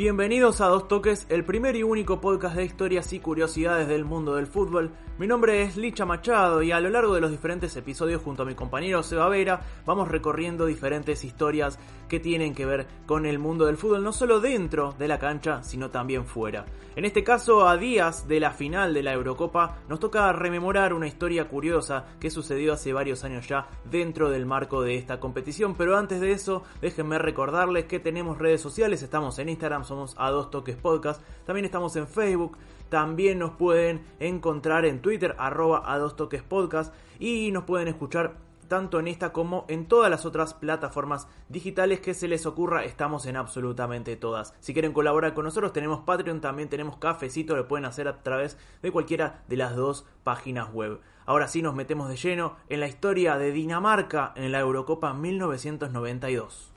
Bienvenidos a Dos Toques, el primer y único podcast de historias y curiosidades del mundo del fútbol. Mi nombre es Licha Machado y a lo largo de los diferentes episodios junto a mi compañero Seba Vera vamos recorriendo diferentes historias que tienen que ver con el mundo del fútbol, no solo dentro de la cancha, sino también fuera. En este caso, a días de la final de la Eurocopa, nos toca rememorar una historia curiosa que sucedió hace varios años ya dentro del marco de esta competición. Pero antes de eso, déjenme recordarles que tenemos redes sociales, estamos en Instagram, somos a dos toques podcast, también estamos en Facebook, también nos pueden encontrar en Twitter, arroba a dos toques podcast, y nos pueden escuchar tanto en esta como en todas las otras plataformas digitales que se les ocurra, estamos en absolutamente todas. Si quieren colaborar con nosotros, tenemos Patreon, también tenemos Cafecito, lo pueden hacer a través de cualquiera de las dos páginas web. Ahora sí nos metemos de lleno en la historia de Dinamarca en la Eurocopa 1992.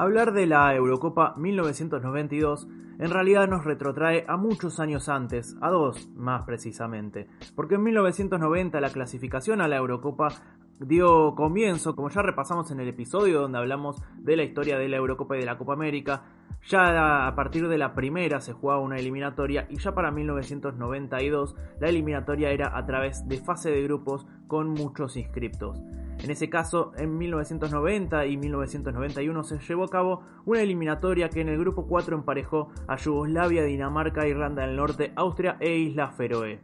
Hablar de la Eurocopa 1992 en realidad nos retrotrae a muchos años antes, a dos más precisamente, porque en 1990 la clasificación a la Eurocopa dio comienzo, como ya repasamos en el episodio donde hablamos de la historia de la Eurocopa y de la Copa América, ya a partir de la primera se jugaba una eliminatoria y ya para 1992 la eliminatoria era a través de fase de grupos con muchos inscriptos. En ese caso, en 1990 y 1991 se llevó a cabo una eliminatoria que en el grupo 4 emparejó a Yugoslavia, Dinamarca, Irlanda del Norte, Austria e Islas Feroe.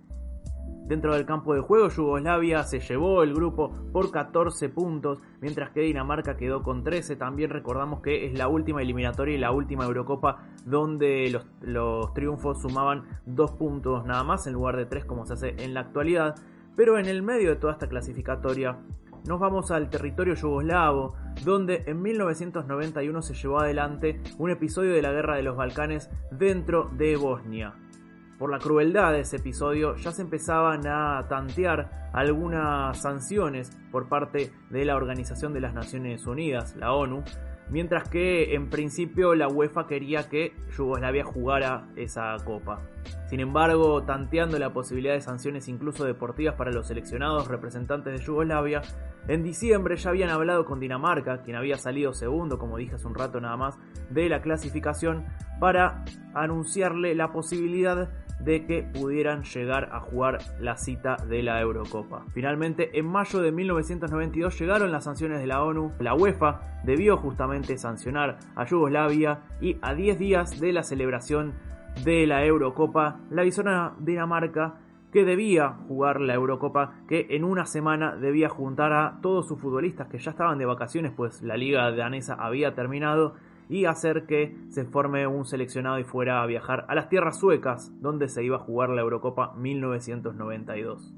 Dentro del campo de juego, Yugoslavia se llevó el grupo por 14 puntos, mientras que Dinamarca quedó con 13. También recordamos que es la última eliminatoria y la última Eurocopa donde los, los triunfos sumaban 2 puntos nada más en lugar de 3 como se hace en la actualidad. Pero en el medio de toda esta clasificatoria nos vamos al territorio yugoslavo, donde en 1991 se llevó adelante un episodio de la Guerra de los Balcanes dentro de Bosnia. Por la crueldad de ese episodio ya se empezaban a tantear algunas sanciones por parte de la Organización de las Naciones Unidas, la ONU, mientras que en principio la UEFA quería que Yugoslavia jugara esa copa. Sin embargo, tanteando la posibilidad de sanciones incluso deportivas para los seleccionados representantes de Yugoslavia, en diciembre ya habían hablado con Dinamarca, quien había salido segundo, como dije hace un rato nada más, de la clasificación, para anunciarle la posibilidad de que pudieran llegar a jugar la cita de la Eurocopa. Finalmente, en mayo de 1992 llegaron las sanciones de la ONU. La UEFA debió justamente sancionar a Yugoslavia y a 10 días de la celebración de la Eurocopa, la avisó a Dinamarca que debía jugar la Eurocopa, que en una semana debía juntar a todos sus futbolistas que ya estaban de vacaciones, pues la liga danesa había terminado, y hacer que se forme un seleccionado y fuera a viajar a las tierras suecas, donde se iba a jugar la Eurocopa 1992.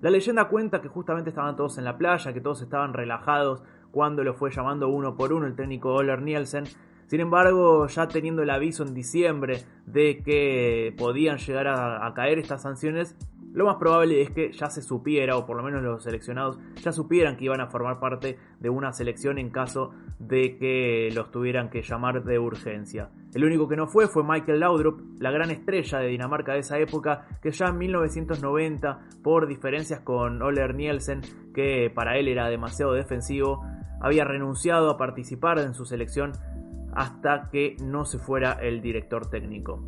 La leyenda cuenta que justamente estaban todos en la playa, que todos estaban relajados cuando lo fue llamando uno por uno el técnico Oller Nielsen. Sin embargo, ya teniendo el aviso en diciembre de que podían llegar a, caer estas sanciones, lo más probable es que ya se supiera, o por lo menos los seleccionados ya supieran que iban a formar parte de una selección en caso de que los tuvieran que llamar de urgencia. El único que no fue fue Michael Laudrup, la gran estrella de Dinamarca de esa época, que ya en 1990, por diferencias con Oler Nielsen, que para él era demasiado defensivo, había renunciado a participar en su selección hasta que no se fuera el director técnico.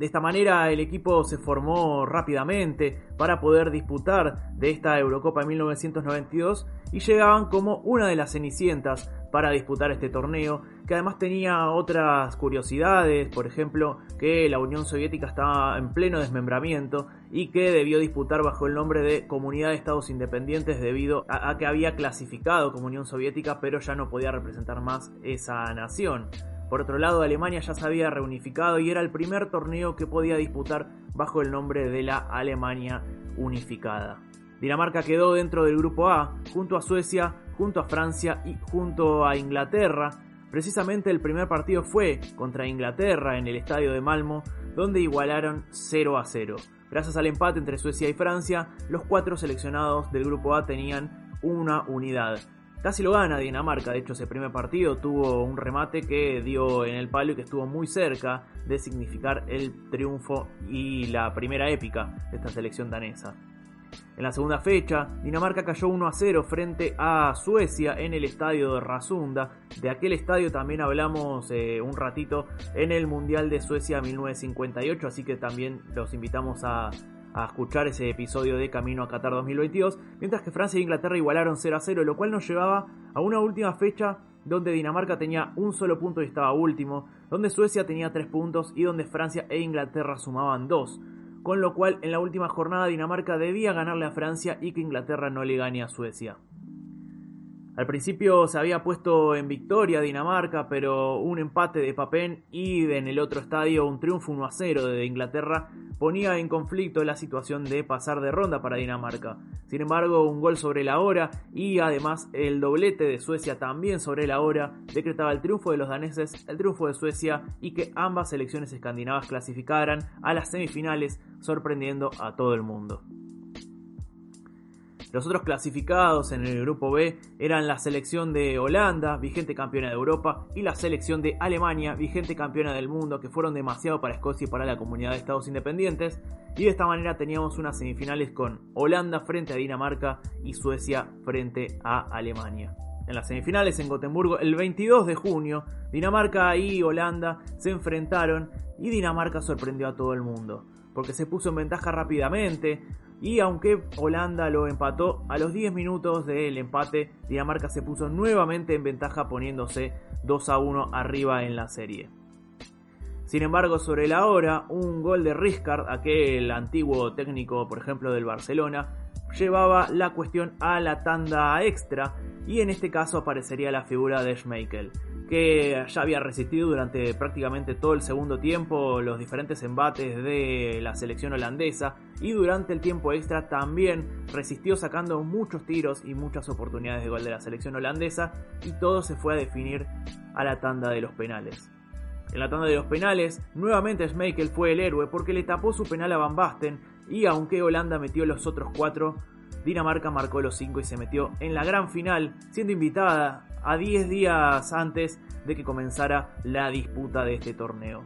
De esta manera el equipo se formó rápidamente para poder disputar de esta Eurocopa en 1992 y llegaban como una de las cenicientas para disputar este torneo, que además tenía otras curiosidades, por ejemplo, que la Unión Soviética estaba en pleno desmembramiento y que debió disputar bajo el nombre de Comunidad de Estados Independientes debido a, que había clasificado como Unión Soviética, pero ya no podía representar más esa nación. Por otro lado, Alemania ya se había reunificado y era el primer torneo que podía disputar bajo el nombre de la Alemania unificada. Dinamarca quedó dentro del grupo A, junto a Suecia, junto a Francia y junto a Inglaterra. Precisamente el primer partido fue contra Inglaterra en el estadio de Malmo, donde igualaron 0 a 0. Gracias al empate entre Suecia y Francia, los cuatro seleccionados del grupo A tenían una unidad. Casi lo gana Dinamarca, de hecho ese primer partido tuvo un remate que dio en el palo y que estuvo muy cerca de significar el triunfo y la primera épica de esta selección danesa. En la segunda fecha, Dinamarca cayó 1 a 0 frente a Suecia en el estadio de Rasunda. De aquel estadio también hablamos eh, un ratito en el Mundial de Suecia 1958, así que también los invitamos a, a escuchar ese episodio de Camino a Qatar 2022, mientras que Francia e Inglaterra igualaron 0 a 0, lo cual nos llevaba a una última fecha donde Dinamarca tenía un solo punto y estaba último, donde Suecia tenía 3 puntos y donde Francia e Inglaterra sumaban 2, con lo cual en la última jornada Dinamarca debía ganarle a Francia y que Inglaterra no le gane a Suecia. Al principio se había puesto en victoria Dinamarca, pero un empate de Papén y en el otro estadio un triunfo 1 a 0 de Inglaterra ponía en conflicto la situación de pasar de ronda para Dinamarca. Sin embargo, un gol sobre la hora y además el doblete de Suecia también sobre la hora decretaba el triunfo de los daneses, el triunfo de Suecia y que ambas selecciones escandinavas clasificaran a las semifinales sorprendiendo a todo el mundo. Los otros clasificados en el grupo B eran la selección de Holanda, vigente campeona de Europa, y la selección de Alemania, vigente campeona del mundo, que fueron demasiado para Escocia y para la comunidad de Estados independientes. Y de esta manera teníamos unas semifinales con Holanda frente a Dinamarca y Suecia frente a Alemania. En las semifinales en Gotemburgo el 22 de junio, Dinamarca y Holanda se enfrentaron y Dinamarca sorprendió a todo el mundo, porque se puso en ventaja rápidamente, y aunque Holanda lo empató, a los 10 minutos del empate, Dinamarca se puso nuevamente en ventaja poniéndose 2 a 1 arriba en la serie. Sin embargo, sobre la hora, un gol de Riscard, aquel antiguo técnico, por ejemplo, del Barcelona, llevaba la cuestión a la tanda extra y en este caso aparecería la figura de Schmeichel que ya había resistido durante prácticamente todo el segundo tiempo los diferentes embates de la selección holandesa y durante el tiempo extra también resistió sacando muchos tiros y muchas oportunidades de gol de la selección holandesa y todo se fue a definir a la tanda de los penales. En la tanda de los penales, nuevamente Schmeichel fue el héroe porque le tapó su penal a Van Basten y aunque Holanda metió los otros cuatro, Dinamarca marcó los cinco y se metió en la gran final, siendo invitada a 10 días antes de que comenzara la disputa de este torneo.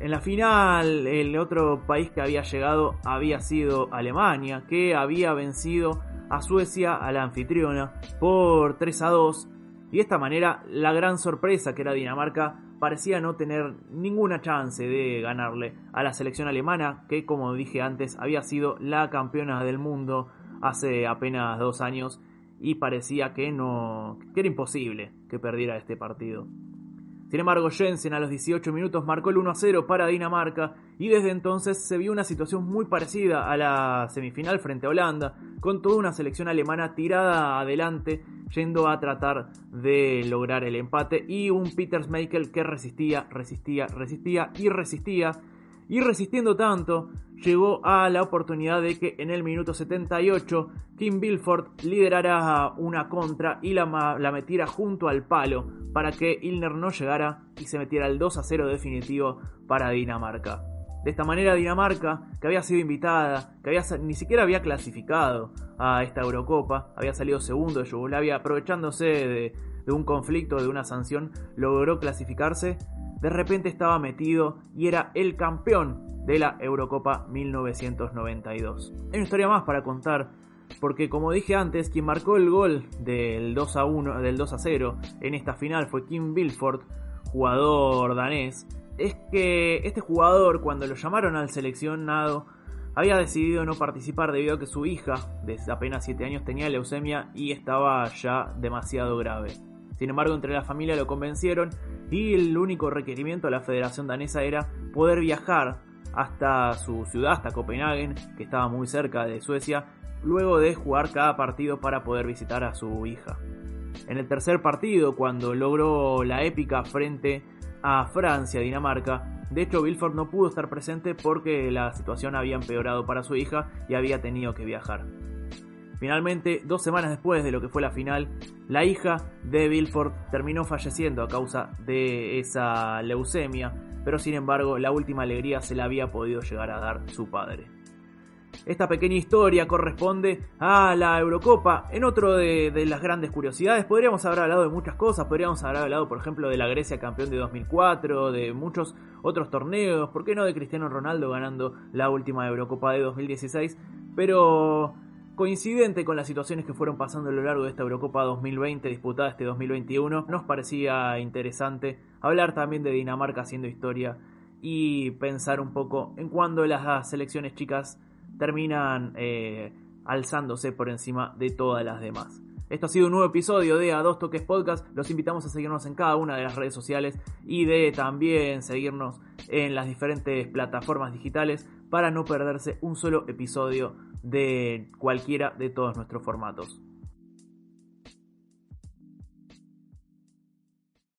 En la final, el otro país que había llegado había sido Alemania, que había vencido a Suecia, a la anfitriona, por 3 a 2. Y de esta manera, la gran sorpresa que era Dinamarca parecía no tener ninguna chance de ganarle a la selección alemana, que como dije antes había sido la campeona del mundo hace apenas dos años y parecía que no que era imposible que perdiera este partido. Sin embargo, Jensen a los 18 minutos marcó el 1 a 0 para Dinamarca y desde entonces se vio una situación muy parecida a la semifinal frente a Holanda, con toda una selección alemana tirada adelante yendo a tratar de lograr el empate y un Peter Schmeichel que resistía, resistía, resistía y resistía y resistiendo tanto, llegó a la oportunidad de que en el minuto 78 Kim Bilford liderara una contra y la, la metiera junto al palo para que Ilner no llegara y se metiera el 2 a 0 definitivo para Dinamarca. De esta manera Dinamarca, que había sido invitada, que había, ni siquiera había clasificado a esta Eurocopa, había salido segundo de Yugoslavia, aprovechándose de, un conflicto, de una sanción, logró clasificarse, de repente estaba metido y era el campeón de la Eurocopa 1992. Hay una historia más para contar, porque como dije antes, quien marcó el gol del 2 a 1, del 2 a 0 en esta final fue Kim Bilford, jugador danés, es que este jugador, cuando lo llamaron al seleccionado, había decidido no participar debido a que su hija, de apenas 7 años, tenía leucemia y estaba ya demasiado grave. Sin embargo, entre la familia lo convencieron y el único requerimiento de la Federación Danesa era poder viajar hasta su ciudad, hasta Copenhague, que estaba muy cerca de Suecia, luego de jugar cada partido para poder visitar a su hija. En el tercer partido, cuando logró la épica frente a Francia, Dinamarca. De hecho, Bilford no pudo estar presente porque la situación había empeorado para su hija y había tenido que viajar. Finalmente, dos semanas después de lo que fue la final, la hija de Bilford terminó falleciendo a causa de esa leucemia, pero sin embargo la última alegría se la había podido llegar a dar su padre. Esta pequeña historia corresponde a la Eurocopa. En otro de, las grandes curiosidades, podríamos haber hablado de muchas cosas. Podríamos haber hablado, por ejemplo, de la Grecia campeón de 2004, de muchos otros torneos. ¿Por qué no de Cristiano Ronaldo ganando la última Eurocopa de 2016? Pero coincidente con las situaciones que fueron pasando a lo largo de esta Eurocopa 2020 disputada este 2021, nos parecía interesante hablar también de Dinamarca haciendo historia y pensar un poco en cuándo las selecciones chicas terminan eh, alzándose por encima de todas las demás. Esto ha sido un nuevo episodio de A Dos Toques Podcast. Los invitamos a seguirnos en cada una de las redes sociales y de también seguirnos en las diferentes plataformas digitales para no perderse un solo episodio de cualquiera de todos nuestros formatos.